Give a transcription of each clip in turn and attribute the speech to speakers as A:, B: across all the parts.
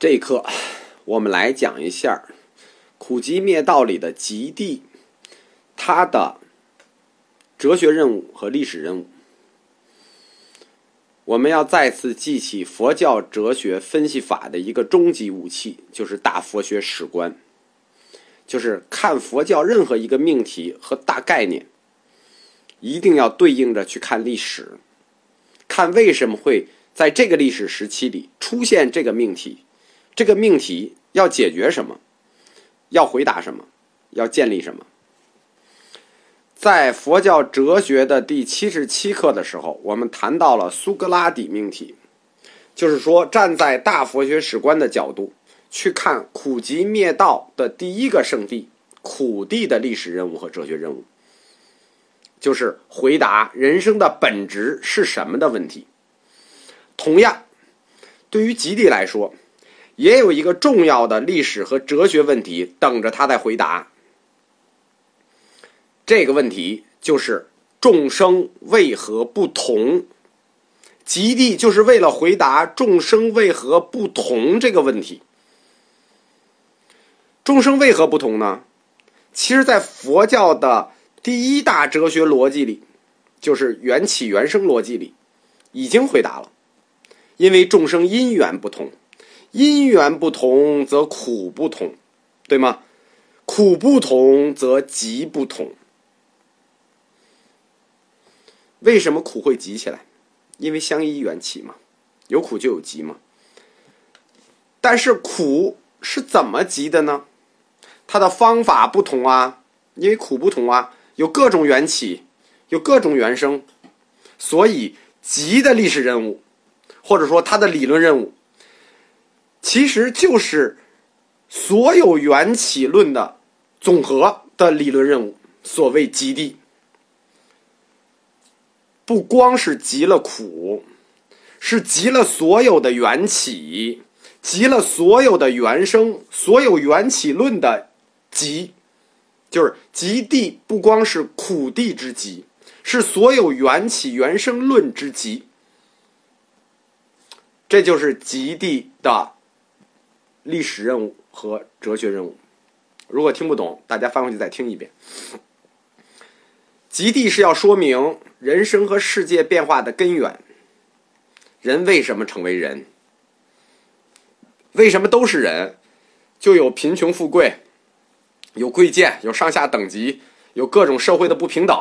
A: 这一课，我们来讲一下苦集灭道里的极地，它的哲学任务和历史任务。我们要再次记起佛教哲学分析法的一个终极武器，就是大佛学史观，就是看佛教任何一个命题和大概念，一定要对应着去看历史，看为什么会在这个历史时期里出现这个命题。这个命题要解决什么？要回答什么？要建立什么？在佛教哲学的第七十七课的时候，我们谈到了苏格拉底命题，就是说，站在大佛学史观的角度去看苦集灭道的第一个圣地苦地的历史任务和哲学任务，就是回答人生的本质是什么的问题。同样，对于极地来说。也有一个重要的历史和哲学问题等着他在回答。这个问题就是众生为何不同？极地就是为了回答众生为何不同这个问题。众生为何不同呢？其实，在佛教的第一大哲学逻辑里，就是缘起缘生逻辑里，已经回答了。因为众生因缘不同。因缘不同则苦不同，对吗？苦不同则集不同。为什么苦会集起来？因为相依缘起嘛，有苦就有集嘛。但是苦是怎么集的呢？它的方法不同啊，因为苦不同啊，有各种缘起，有各种缘生，所以集的历史任务，或者说它的理论任务。其实就是所有缘起论的总和的理论任务。所谓极地，不光是极了苦，是极了所有的缘起，极了所有的缘生，所有缘起论的极，就是极地，不光是苦地之极，是所有缘起缘生论之极。这就是极地的。历史任务和哲学任务，如果听不懂，大家翻回去再听一遍。极地是要说明人生和世界变化的根源。人为什么成为人？为什么都是人？就有贫穷富贵，有贵贱，有上下等级，有各种社会的不平等，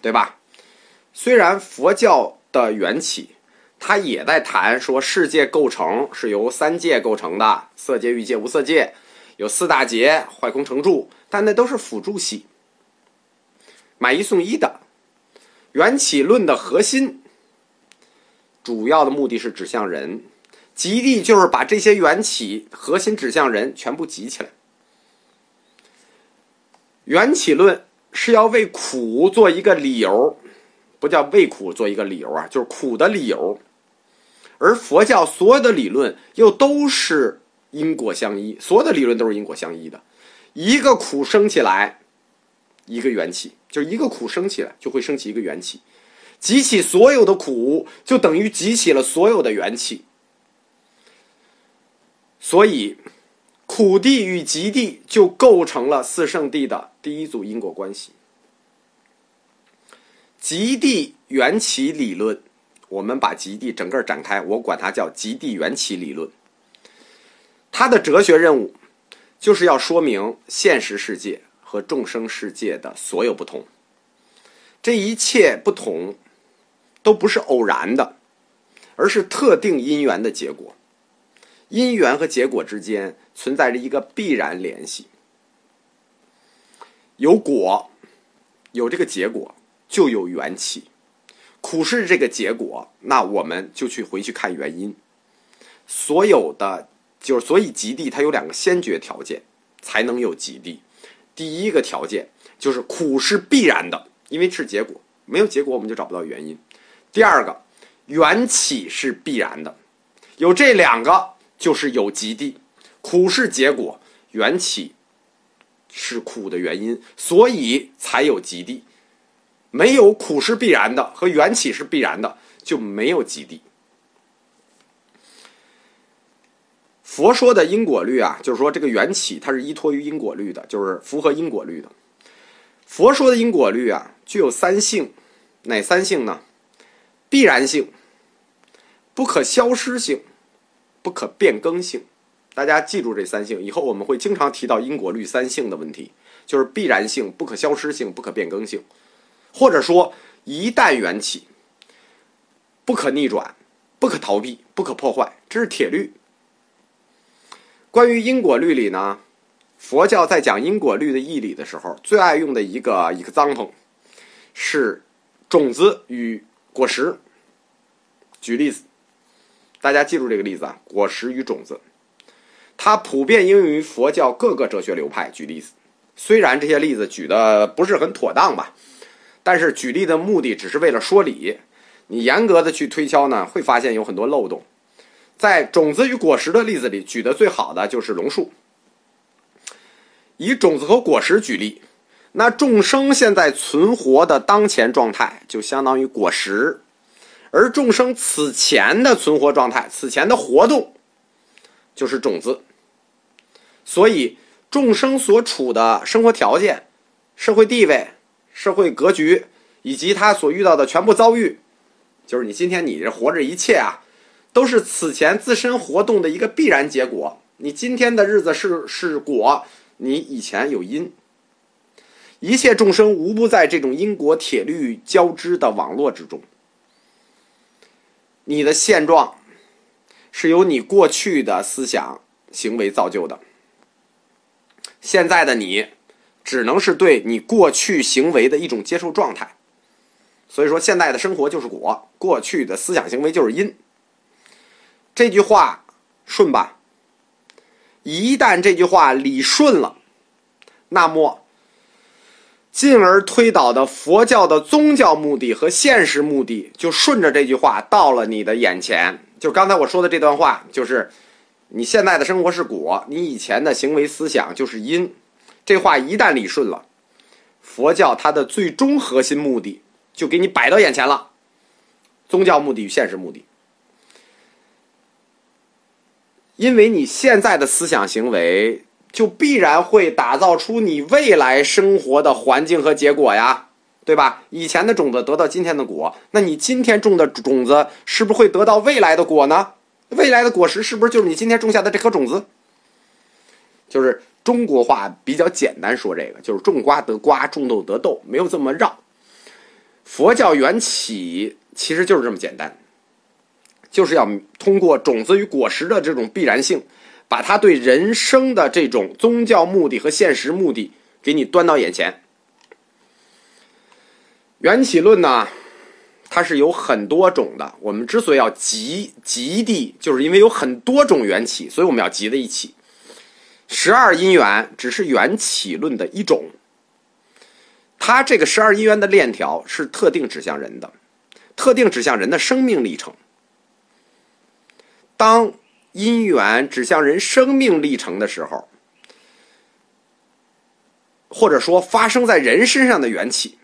A: 对吧？虽然佛教的缘起。他也在谈说，世界构成是由三界构成的：色界、欲界、无色界，有四大劫，坏空成住。但那都是辅助系，买一送一的。缘起论的核心，主要的目的是指向人，极地就是把这些缘起核心指向人全部集起来。缘起论是要为苦做一个理由，不叫为苦做一个理由啊，就是苦的理由。而佛教所有的理论又都是因果相依，所有的理论都是因果相依的。一个苦生起来，一个缘起，就是一个苦生起来就会升起一个缘起，集起所有的苦，就等于集起了所有的缘起。所以，苦地与极地就构成了四圣地的第一组因果关系。极地缘起理论。我们把极地整个展开，我管它叫极地缘起理论。它的哲学任务就是要说明现实世界和众生世界的所有不同。这一切不同都不是偶然的，而是特定因缘的结果。因缘和结果之间存在着一个必然联系。有果，有这个结果，就有缘起。苦是这个结果，那我们就去回去看原因。所有的就是所以极地它有两个先决条件才能有极地。第一个条件就是苦是必然的，因为是结果，没有结果我们就找不到原因。第二个缘起是必然的，有这两个就是有极地。苦是结果，缘起是苦的原因，所以才有极地。没有苦是必然的和缘起是必然的，就没有极地。佛说的因果律啊，就是说这个缘起它是依托于因果律的，就是符合因果律的。佛说的因果律啊，具有三性，哪三性呢？必然性、不可消失性、不可变更性。大家记住这三性，以后我们会经常提到因果律三性的问题，就是必然性、不可消失性、不可变更性，或者说一旦缘起，不可逆转、不可逃避、不可破坏，这是铁律。关于因果律里呢，佛教在讲因果律的义理的时候，最爱用的一个 example 是种子与果实。举例子，大家记住这个例子啊，果实与种子。它普遍应用于佛教各个哲学流派。举例子，虽然这些例子举的不是很妥当吧，但是举例的目的只是为了说理。你严格的去推敲呢，会发现有很多漏洞。在种子与果实的例子里，举的最好的就是龙树。以种子和果实举例，那众生现在存活的当前状态就相当于果实，而众生此前的存活状态、此前的活动就是种子。所以，众生所处的生活条件、社会地位、社会格局，以及他所遇到的全部遭遇，就是你今天你这活着一切啊，都是此前自身活动的一个必然结果。你今天的日子是是果，你以前有因。一切众生无不在这种因果铁律交织的网络之中。你的现状是由你过去的思想行为造就的。现在的你，只能是对你过去行为的一种接受状态。所以说，现在的生活就是果，过去的思想行为就是因。这句话顺吧？一旦这句话理顺了，那么进而推导的佛教的宗教目的和现实目的，就顺着这句话到了你的眼前。就刚才我说的这段话，就是。你现在的生活是果，你以前的行为思想就是因。这话一旦理顺了，佛教它的最终核心目的就给你摆到眼前了：宗教目的与现实目的。因为你现在的思想行为，就必然会打造出你未来生活的环境和结果呀，对吧？以前的种子得到今天的果，那你今天种的种子是不是会得到未来的果呢？未来的果实是不是就是你今天种下的这颗种子？就是中国话比较简单说这个，就是种瓜得瓜，种豆得豆，没有这么绕。佛教缘起其实就是这么简单，就是要通过种子与果实的这种必然性，把它对人生的这种宗教目的和现实目的给你端到眼前。缘起论呢？它是有很多种的。我们之所以要集集地，就是因为有很多种缘起，所以我们要集在一起。十二因缘只是缘起论的一种。它这个十二因缘的链条是特定指向人的，特定指向人的生命历程。当因缘指向人生命历程的时候，或者说发生在人身上的缘起，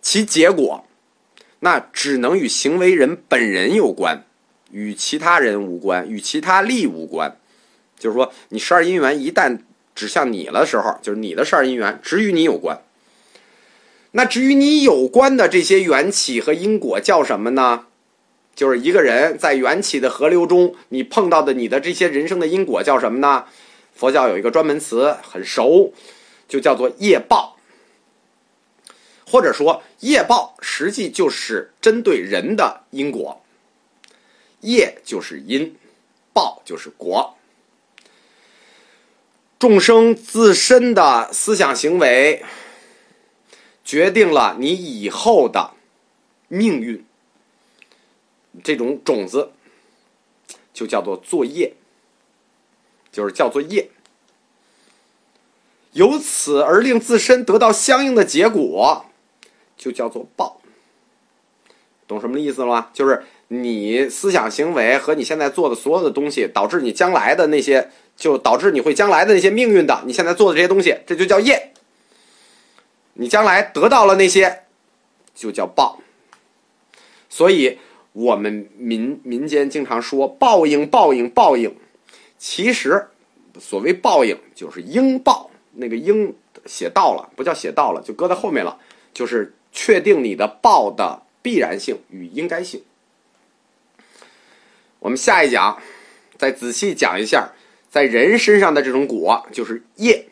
A: 其结果。那只能与行为人本人有关，与其他人无关，与其他力无关。就是说，你十二因缘一旦指向你了时候，就是你的十二因缘只与你有关。那至于你有关的这些缘起和因果叫什么呢？就是一个人在缘起的河流中，你碰到的你的这些人生的因果叫什么呢？佛教有一个专门词很熟，就叫做业报。或者说，业报实际就是针对人的因果，业就是因，报就是果。众生自身的思想行为，决定了你以后的命运。这种种子就叫做作业，就是叫做业，由此而令自身得到相应的结果。就叫做报，懂什么意思了吗？就是你思想行为和你现在做的所有的东西，导致你将来的那些，就导致你会将来的那些命运的。你现在做的这些东西，这就叫业。你将来得到了那些，就叫报。所以，我们民民间经常说报应，报应，报应。其实所谓报应就是应报，那个应写到了，不叫写到了，就搁在后面了，就是确定你的报的必然性与应该性。我们下一讲再仔细讲一下，在人身上的这种果就是业。